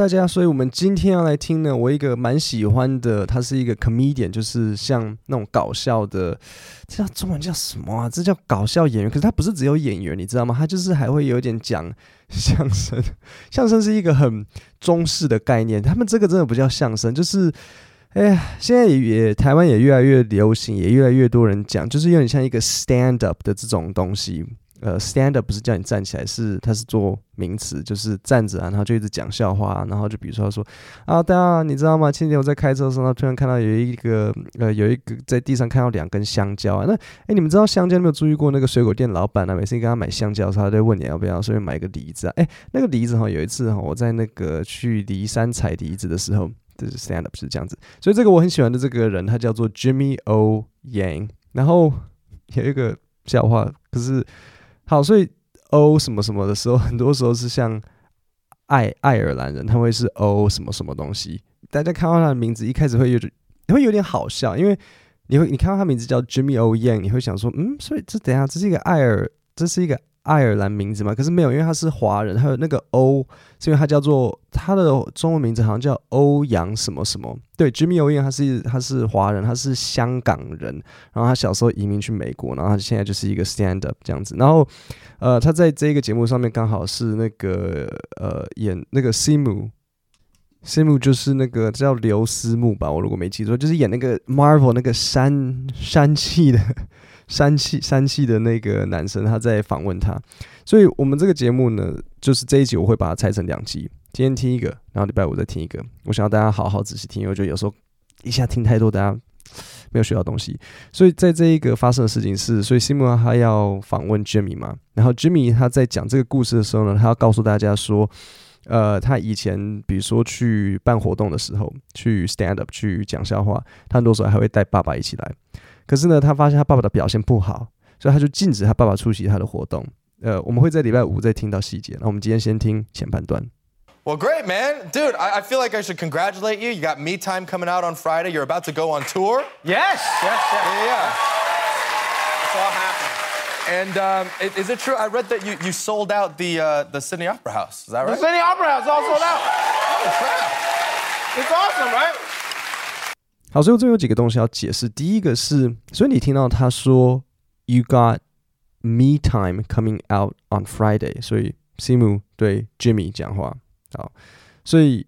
大家，所以我们今天要来听呢，我一个蛮喜欢的，他是一个 comedian，就是像那种搞笑的，这叫中文叫什么啊？这叫搞笑演员。可是他不是只有演员，你知道吗？他就是还会有点讲相声。相声是一个很中式的概念，他们这个真的不叫相声，就是哎呀，现在也台湾也越来越流行，也越来越多人讲，就是有点像一个 stand up 的这种东西。呃，stand up 不是叫你站起来，是它是做名词，就是站着啊，然后就一直讲笑话，然后就比如说他说啊，大家你知道吗？前几天我在开车的时候，突然看到有一个呃，有一个在地上看到两根香蕉啊。那哎，你们知道香蕉有没有注意过那个水果店老板啊？每次你跟他买香蕉的时候，他就问你要不要，顺便买一个梨子啊。哎，那个梨子哈，有一次哈，我在那个去梨山采梨子的时候，就是 stand up 是这样子。所以这个我很喜欢的这个人，他叫做 Jimmy O Yang。然后有一个笑话，可是。好，所以 O 什么什么的时候，很多时候是像爱爱尔兰人，他会是 O 什么什么东西。大家看到他的名字，一开始会有点会有点好笑，因为你会你看到他名字叫 Jimmy O Yang，你会想说，嗯，所以这等下这是一个爱尔，这是一个。爱尔兰名字嘛，可是没有，因为他是华人，还有那个欧，是因为他叫做他的中文名字好像叫欧阳什么什么。对，Jimmy O Yang 他是他是华人，他是香港人，然后他小时候移民去美国，然后他现在就是一个 stand up 这样子。然后呃，他在这个节目上面刚好是那个呃演那个 Simu，Simu 就是那个叫刘思慕吧，我如果没记错，就是演那个 Marvel 那个山山气的。山气山气的那个男生，他在访问他，所以我们这个节目呢，就是这一集我会把它拆成两集，今天听一个，然后礼拜五再听一个。我想要大家好好仔细听，因为我觉得有时候一下听太多，大家没有学到东西。所以在这一个发生的事情是，所以西蒙他要访问 Jimmy 嘛，然后 Jimmy 他在讲这个故事的时候呢，他要告诉大家说，呃，他以前比如说去办活动的时候，去 stand up 去讲笑话，他很多时候还会带爸爸一起来。可是呢，他发现他爸爸的表现不好，所以他就禁止他爸爸出席他的活动。呃，我们会在礼拜五再听到细节。那我们今天先听前半段。Well, great, man, dude. I I feel like I should congratulate you. You got Me Time coming out on Friday. You're about to go on tour. Yes, yes, yes. Yeah, yeah. It's all happening. And um, is it true? I read that you you sold out the uh, the Sydney Opera House. Is that right? The Sydney Opera House all sold out. It's awesome, right? 好，所以我这边有几个东西要解释。第一个是，所以你听到他说 “You got me time coming out on Friday”，所以 Simu 对 Jimmy 讲话。好，所以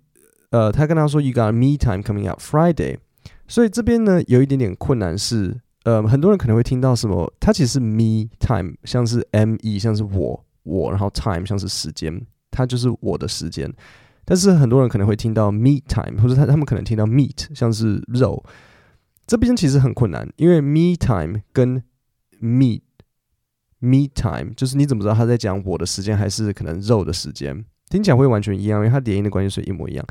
呃，他跟他说 “You got me time coming out Friday”，所以这边呢有一点点困难是，呃，很多人可能会听到什么，它其实是 “me time”，像是 “me”，像是我我，然后 “time” 像是时间，它就是我的时间。但是很多人可能会听到 me time，或者他他们可能听到 meat，像是肉，这边其实很困难，因为 me time 跟 meat me time，就是你怎么知道他在讲我的时间还是可能肉的时间？听起来会完全一样，因为它连音的关系是一模一样。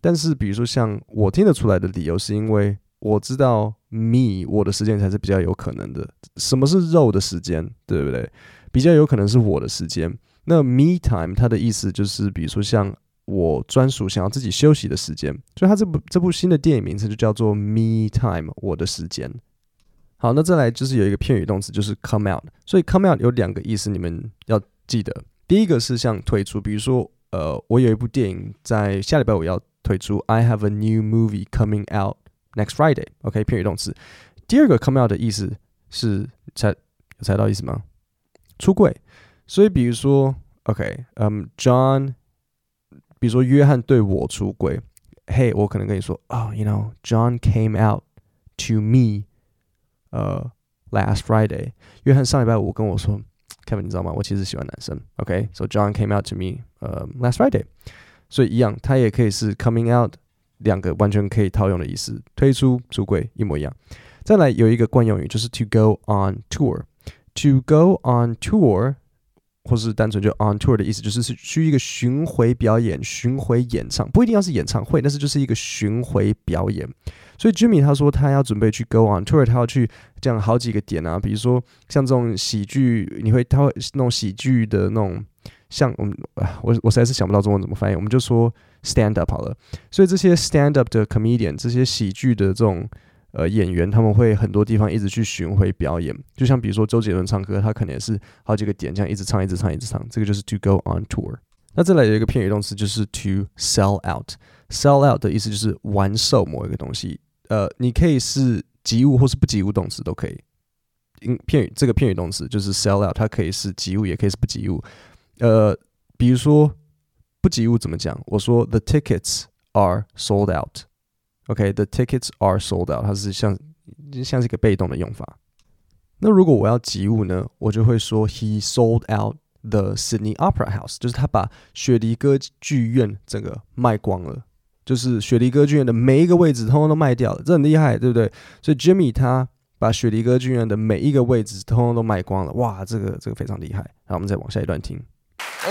但是比如说像我听得出来的理由，是因为我知道 me 我的时间才是比较有可能的。什么是肉的时间？对不对？比较有可能是我的时间。那 me time 它的意思就是，比如说像。我专属想要自己休息的时间，所以他这部这部新的电影名称就叫做 Me Time，我的时间。好，那再来就是有一个片语动词，就是 come out。所以 come out 有两个意思，你们要记得。第一个是像推出，比如说，呃，我有一部电影在下礼拜五要推出，I have a new movie coming out next Friday。OK，片语动词。第二个 come out 的意思是猜有猜到意思吗？出柜。所以比如说，OK，嗯、，John。比如说，约翰对我出轨，嘿，我可能跟你说，哦，you know，John came out to me，呃，last Friday。约翰上礼拜五跟我说，Kevin，你知道吗？我其实喜欢男生。OK，so John came out to me，呃，last Friday。所以一样，它也可以是 coming out，两个完全可以套用的意思，推出、出柜一模一样。再来有一个惯用语，就是 to go on tour。to go on tour。或是单纯就 on tour 的意思，就是是去一个巡回表演、巡回演唱，不一定要是演唱会，但是就是一个巡回表演。所以 Jimmy 他说他要准备去 go on tour，他要去这样好几个点啊，比如说像这种喜剧，你会他会那种喜剧的那种，像我们我我实在是想不到中文怎么翻译，我们就说 stand up 好了。所以这些 stand up 的 comedian，这些喜剧的这种。呃，演员他们会很多地方一直去巡回表演，就像比如说周杰伦唱歌，他可能也是好几个点这样一直唱，一直唱，一直唱。这个就是 to go on tour。那再来有一个片语动词就是 to sell out。sell out 的意思就是完售某一个东西。呃，你可以是及物或是不及物动词都可以。嗯片语这个片语动词就是 sell out，它可以是及物，也可以是不及物。呃，比如说不及物怎么讲？我说 the tickets are sold out。OK，the tickets are sold out，它是像像是一个被动的用法。那如果我要及物呢，我就会说 he sold out the Sydney Opera House，就是他把雪梨歌剧院整个卖光了，就是雪梨歌剧院的每一个位置通通都卖掉了，这很厉害，对不对？所以 Jimmy 他把雪梨歌剧院的每一个位置通通都卖光了，哇，这个这个非常厉害。然后我们再往下一段听。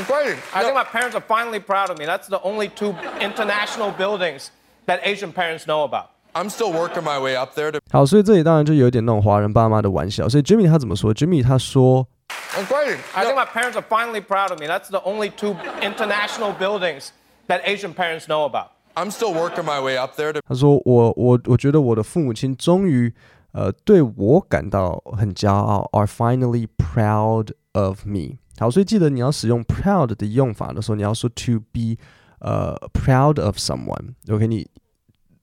Great. I think my parents are finally proud of me. That's the only two international buildings that Asian parents know about. I'm still working my way up there. To... 好，所以这里当然就有点那种华人爸妈的玩笑。所以 Jimmy 他怎么说？Jimmy 他说，Great. I think my parents are finally proud of me. That's the only two international buildings that Asian parents know about. I'm still working my way up there. To... 他说我我我觉得我的父母亲终于呃对我感到很骄傲，are finally proud of me。好，所以记得你要使用 proud 的用法的时候，你要说 to be 呃 proud of someone。OK，你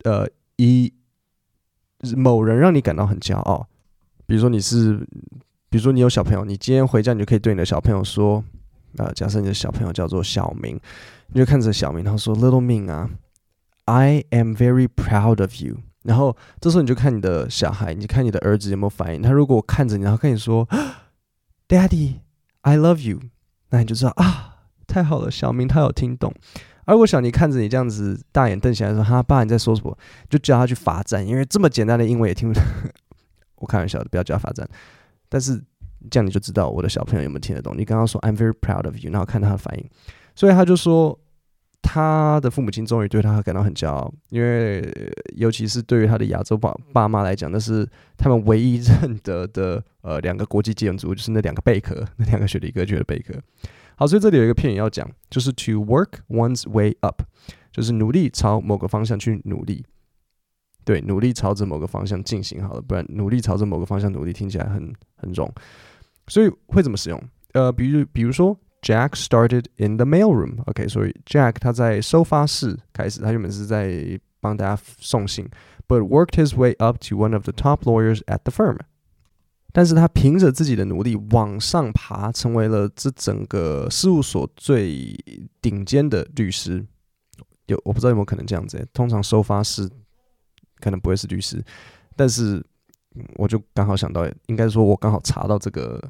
呃。以某人让你感到很骄傲，比如说你是，比如说你有小朋友，你今天回家，你就可以对你的小朋友说，呃，假设你的小朋友叫做小明，你就看着小明，然后说，Little min 啊，I am very proud of you。然后这时候你就看你的小孩，你看你的儿子有没有反应。他如果看着你，然后跟你说，Daddy，I love you，那你就知道啊，太好了，小明他有听懂。而我想你看着你这样子大眼瞪起来说：“哈，爸，你在说什么？”就叫他去罚站，因为这么简单的英文也听不懂。我开玩笑的，不要叫他罚站。但是这样你就知道我的小朋友有没有听得懂。你刚刚说 “I'm very proud of you”，然后看他的反应，所以他就说他的父母亲终于对他感到很骄傲，因为尤其是对于他的亚洲爸爸妈来讲，那是他们唯一认得的呃两个国际建筑，就是那两个贝壳，那两个雪梨歌剧的贝壳。好，所以这里有一个片语要讲，就是 to work one's way up，就是努力朝某个方向去努力。对，努力朝着某个方向进行好了，不然努力朝着某个方向努力听起来很很冗。所以会怎么使用？呃，比如比如说，Jack started in the mail room。OK，所以 Jack 他在收发室开始，他原本是在帮大家送信，but worked his way up to one of the top lawyers at the firm。 但是他凭着自己的努力往上爬，成为了这整个事务所最顶尖的律师。有我不知道有没有可能这样子？通常收发室可能不会是律师，但是我就刚好想到，应该说我刚好查到这个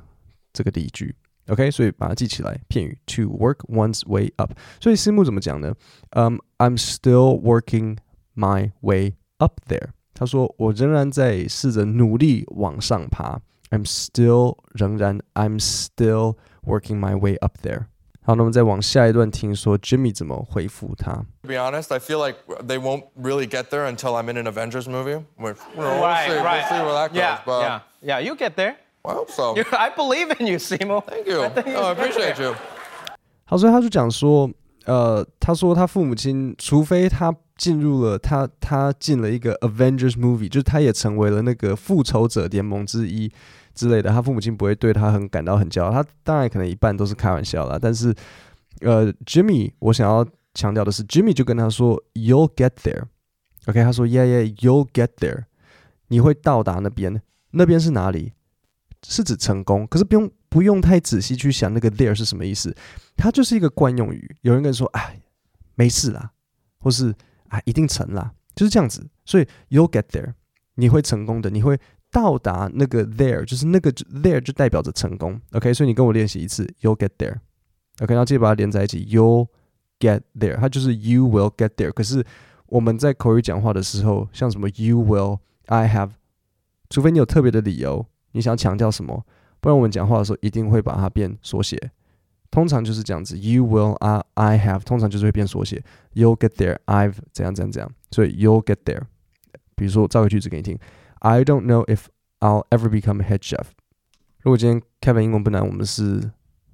这个例句。OK，所以把它记起来。片语 to work one's way up。所以私募怎么讲呢？嗯、um,，I'm still working my way up there。他说我仍然在试着努力往上爬。I'm still 仍然 I'm still working my way up there。好，那我们再往下一段听说 Jimmy 怎么回复他。To be honest, I feel like they won't really get there until I'm in an Avengers movie. We'll, we'll right, see, right. We'll see where that goes. Yeah, but yeah, yeah. You get there. I hope so. I believe in you, Simo. Thank you. I, oh, I appreciate you. 好，所以他就讲说， 呃，他说他父母亲，除非他进入了他他进了一个 Avengers movie，就是他也成为了那个复仇者联盟之一。之类的，他父母亲不会对他很感到很骄傲。他当然可能一半都是开玩笑啦，但是，呃，Jimmy，我想要强调的是，Jimmy 就跟他说，You'll get there。OK，他说，Yeah, yeah, you'll get there。你会到达那边，那边是哪里？是指成功。可是不用不用太仔细去想那个 there 是什么意思，它就是一个惯用语。有人跟你说，哎，没事啦，或是啊，一定成啦，就是这样子。所以 You'll get there，你会成功的，你会。到达那个 there 就是那个 there 就代表着成功，OK，所以你跟我练习一次，you'll get there，OK，然后记得把它连在一起，you'll get there，它就是 you will get there。可是我们在口语讲话的时候，像什么 you will，I have，除非你有特别的理由，你想强调什么，不然我们讲话的时候一定会把它变缩写。通常就是这样子，you will，I I have，通常就是会变缩写，you'll get there，I've 怎样怎样怎样，所以 you'll get there。比如说我造个句子给你听。I don't know if I'll ever become a head chef。如果今天 Kevin 英文不难，我们是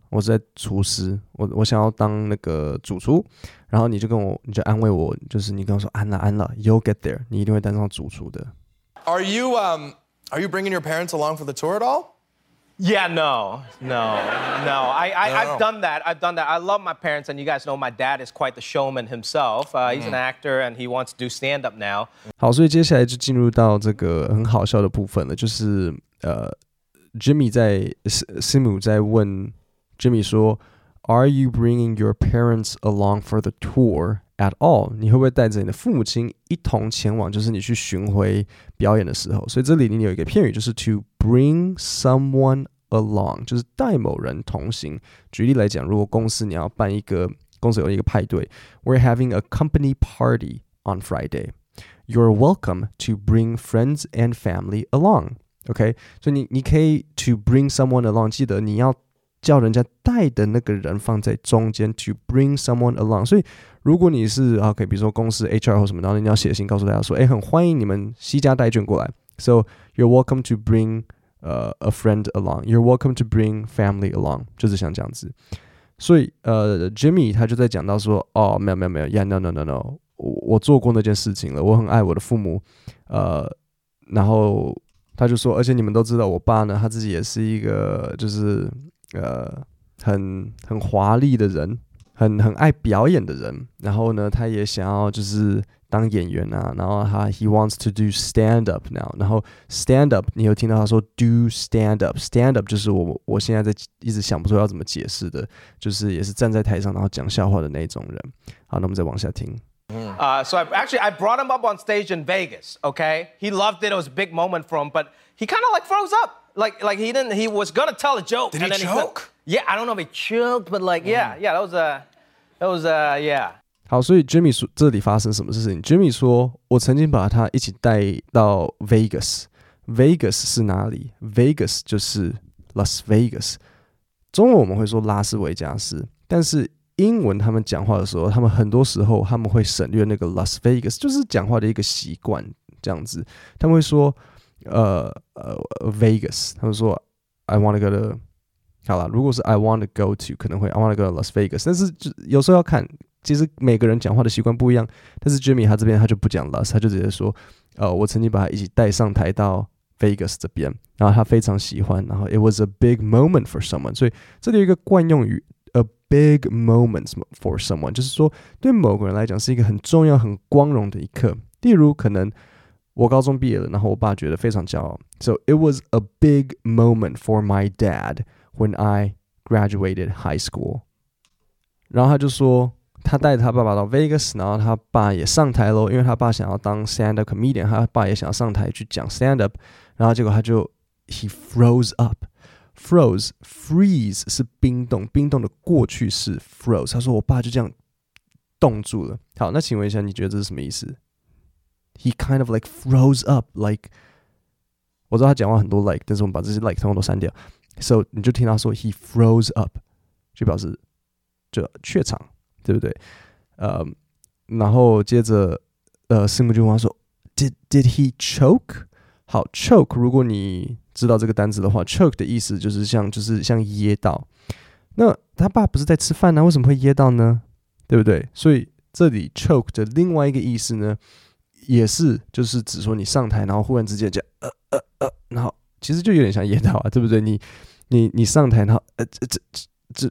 我是在厨师，我我想要当那个主厨，然后你就跟我，你就安慰我，就是你跟我说安了安了，You'll get there，你一定会当上主厨的。Are you um Are you bringing your parents along for the tour at all? Yeah, no, no, no. I, I, No. I've done that. I've done that. I love my parents, and you guys know my dad is quite the showman himself. Uh, he's an actor, and he wants to do stand up now. 好，所以接下来就进入到这个很好笑的部分了，就是呃，Jimmy 在 Simu 在问 Jimmy 说，Are you bringing your parents along for the tour at all？你会不会带着你的父母亲一同前往？就是你去巡回表演的时候，所以这里你有一个片语，就是 to bring someone along，就是带某人同行。举例来讲，如果公司你要办一个公司有一个派对，We're having a company party on Friday。You're welcome to bring friends and family along. OK，所以你你可以 to bring someone along，记得你要 叫人家带的那个人放在中间，to bring someone along。所以如果你是 OK，比如说公司 HR 或什么，然后你要写信告诉大家说，哎，很欢迎你们西家带眷过来。So you're welcome to bring 呃、uh, a friend along. You're welcome to bring family along，就是像这样子。所以呃，Jimmy 他就在讲到说，哦，没有没有没有，Yeah，no no no no。我我做过那件事情了，我很爱我的父母，呃，然后他就说，而且你们都知道，我爸呢，他自己也是一个就是呃很很华丽的人，很很爱表演的人，然后呢，他也想要就是当演员啊，然后他 he wants to do stand up now，然后 stand up，你有听到他说 do stand up，stand up 就是我我现在在一直想不出要怎么解释的，就是也是站在台上然后讲笑话的那种人。好，那我们再往下听。Uh, so I, actually, I brought him up on stage in Vegas. Okay, he loved it. It was a big moment for him, but he kind of like froze up. Like, like he didn't. He was gonna tell a joke. Did and he then choke? yeah, I don't know if he choked, but like, yeah, yeah, that was a, that was a, yeah. 好，所以 Jimmy 说这里发生什么事情？Jimmy 说，我曾经把他一起带到 Vegas。Vegas 是哪里？Vegas 就是 Las Vegas。中文我们会说拉斯维加斯，但是英文他们讲话的时候，他们很多时候他们会省略那个 Las Vegas，就是讲话的一个习惯这样子。他们会说，呃呃，Vegas，他们说 I want to go to，好了，如果是 I want to go to，可能会 I want to go to Las Vegas，但是就有时候要看。其实每个人讲话的习惯不一样，但是 Jimmy 他这边他就不讲 Las，他就直接说，呃，我曾经把他一起带上台到 Vegas 这边，然后他非常喜欢，然后 It was a big moment for someone，所以这里有一个惯用语，a big moment for someone，就是说对某个人来讲是一个很重要、很光荣的一刻。例如，可能我高中毕业了，然后我爸觉得非常骄傲，So it was a big moment for my dad when I graduated high school，然后他就说。他带着他爸爸到 Vegas，然后他爸也上台喽，因为他爸想要当 stand up comedian，他爸也想要上台去讲 stand up，然后结果他就 he froze up，froze freeze 是冰冻，冰冻的过去式 froze。他说我爸就这样冻住了。好，那请问一下，你觉得这是什么意思 ？He kind of like froze up，like 我知道他讲话很多 like，但是我们把这些 like 通通都删掉。So 你就听他说 he froze up，就表示就怯场。对不对？呃，然后接着，呃，师母就问他说：“Did did he choke？” 好，choke，如果你知道这个单词的话，choke 的意思就是像就是像噎到。那他爸不是在吃饭呢，为什么会噎到呢？对不对？所以这里 choke 的另外一个意思呢，也是就是指说你上台，然后忽然之间这样呃呃呃，然后其实就有点像噎到啊，对不对？你你你上台，然后呃这这这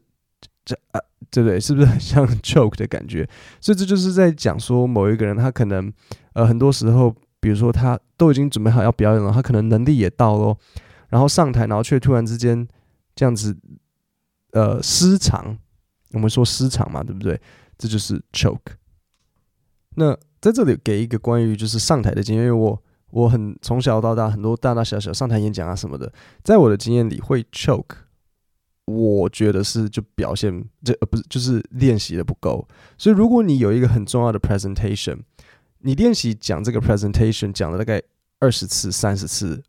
这啊。对不对？是不是很像 choke 的感觉？所以这就是在讲说某一个人，他可能呃很多时候，比如说他都已经准备好要表演了，他可能能力也到咯，然后上台，然后却突然之间这样子呃失常。我们说失常嘛，对不对？这就是 choke。那在这里给一个关于就是上台的经验，因为我我很从小到大很多大大小小上台演讲啊什么的，在我的经验里会 choke。我觉得是就表现这呃不是就是练习的不够，所以如果你有一个很重要的 presentation，你练习讲这个 presentation 讲了大概二十次三十次，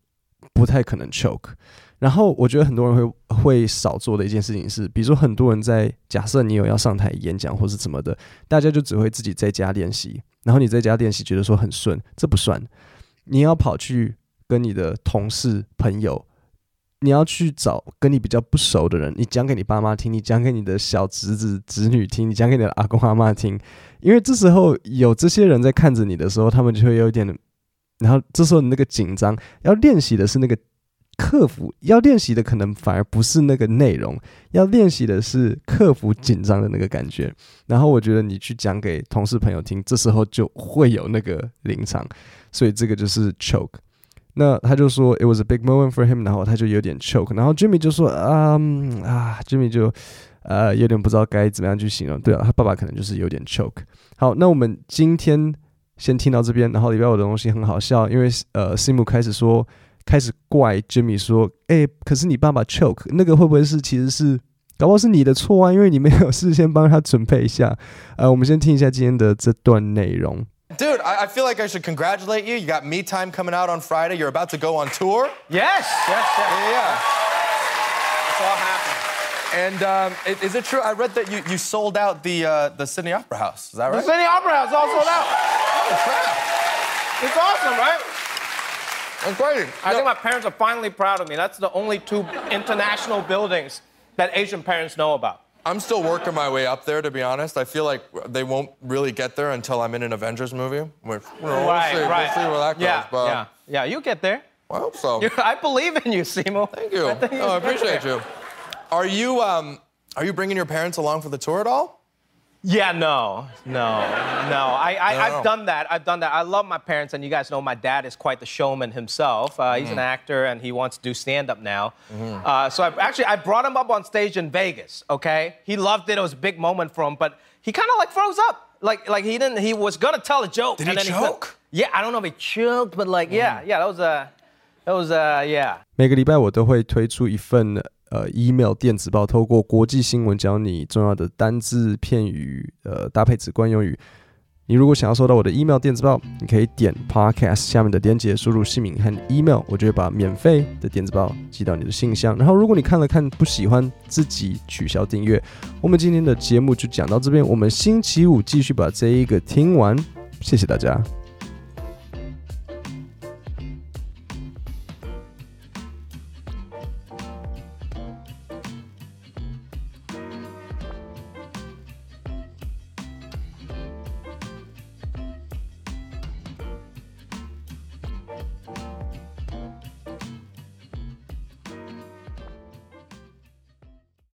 不太可能 choke。然后我觉得很多人会会少做的一件事情是，比如说很多人在假设你有要上台演讲或是怎么的，大家就只会自己在家练习，然后你在家练习觉得说很顺，这不算，你要跑去跟你的同事朋友。你要去找跟你比较不熟的人，你讲给你爸妈听，你讲给你的小侄子侄女听，你讲给你的阿公阿妈听，因为这时候有这些人在看着你的时候，他们就会有点，然后这时候你那个紧张，要练习的是那个克服要练习的可能反而不是那个内容，要练习的是克服紧张的那个感觉。然后我觉得你去讲给同事朋友听，这时候就会有那个临场，所以这个就是 choke。那他就说 it was a big moment for him，然后他就有点 choke，然后 Jimmy 就说啊、嗯、啊，Jimmy 就呃有点不知道该怎么样去形容。对啊，他爸爸可能就是有点 choke。好，那我们今天先听到这边，然后礼拜五的东西很好笑，因为呃 Simu 开始说。开始怪 Jimmy 说：“哎、欸，可是你爸爸 choke，那个会不会是其实是，搞不好是你的错啊？因为你没有事先帮他准备一下。”呃，我们先听一下今天的这段内容。Dude, I, I feel like I should congratulate you. You got Me Time coming out on Friday. You're about to go on tour. Yes, yes, yes. Yeah, yeah. It's all happening. And um, is it true? I read that you, you sold out the uh, the Sydney Opera House. Is that right? The Sydney Opera House all sold out. It's awesome, right? It's great. I think my parents are finally proud of me. That's the only two international buildings that Asian parents know about. I'm still working my way up there, to be honest. I feel like they won't really get there until I'm in an Avengers movie. Which, you know, right, we'll see, right. We'll see where that goes. Yeah, but yeah, yeah. You get there. I hope so. I believe in you, Simo. Thank you. I, oh, I appreciate you. Are you um, are you bringing your parents along for the tour at all? Yeah, no, no, no. I, I, No. I've done that. I've done that. I love my parents, and you guys know my dad is quite the showman himself. Uh, he's an actor, and he wants to do stand up now. Uh, so I actually I brought him up on stage in Vegas. Okay, he loved it. It was a big moment for him, but he kind of like froze up. Like like he didn't. He was gonna tell a joke. Did and he then couldn't. choke? yeah, I don't know if he choked, but like yeah, yeah. That was a, that was a yeah. 每个礼拜我都会推出一份 呃 email 电子报，透过国际新闻教你重要的单字片语，呃搭配直观用语。你如果想要收到我的 email 电子报，你可以点 podcast 下面的链接，输入姓名和 email，我就会把免费的电子报寄到你的信箱。然后如果你看了看不喜欢，自己取消订阅。我们今天的节目就讲到这边，我们星期五继续把这一个听完。谢谢大家。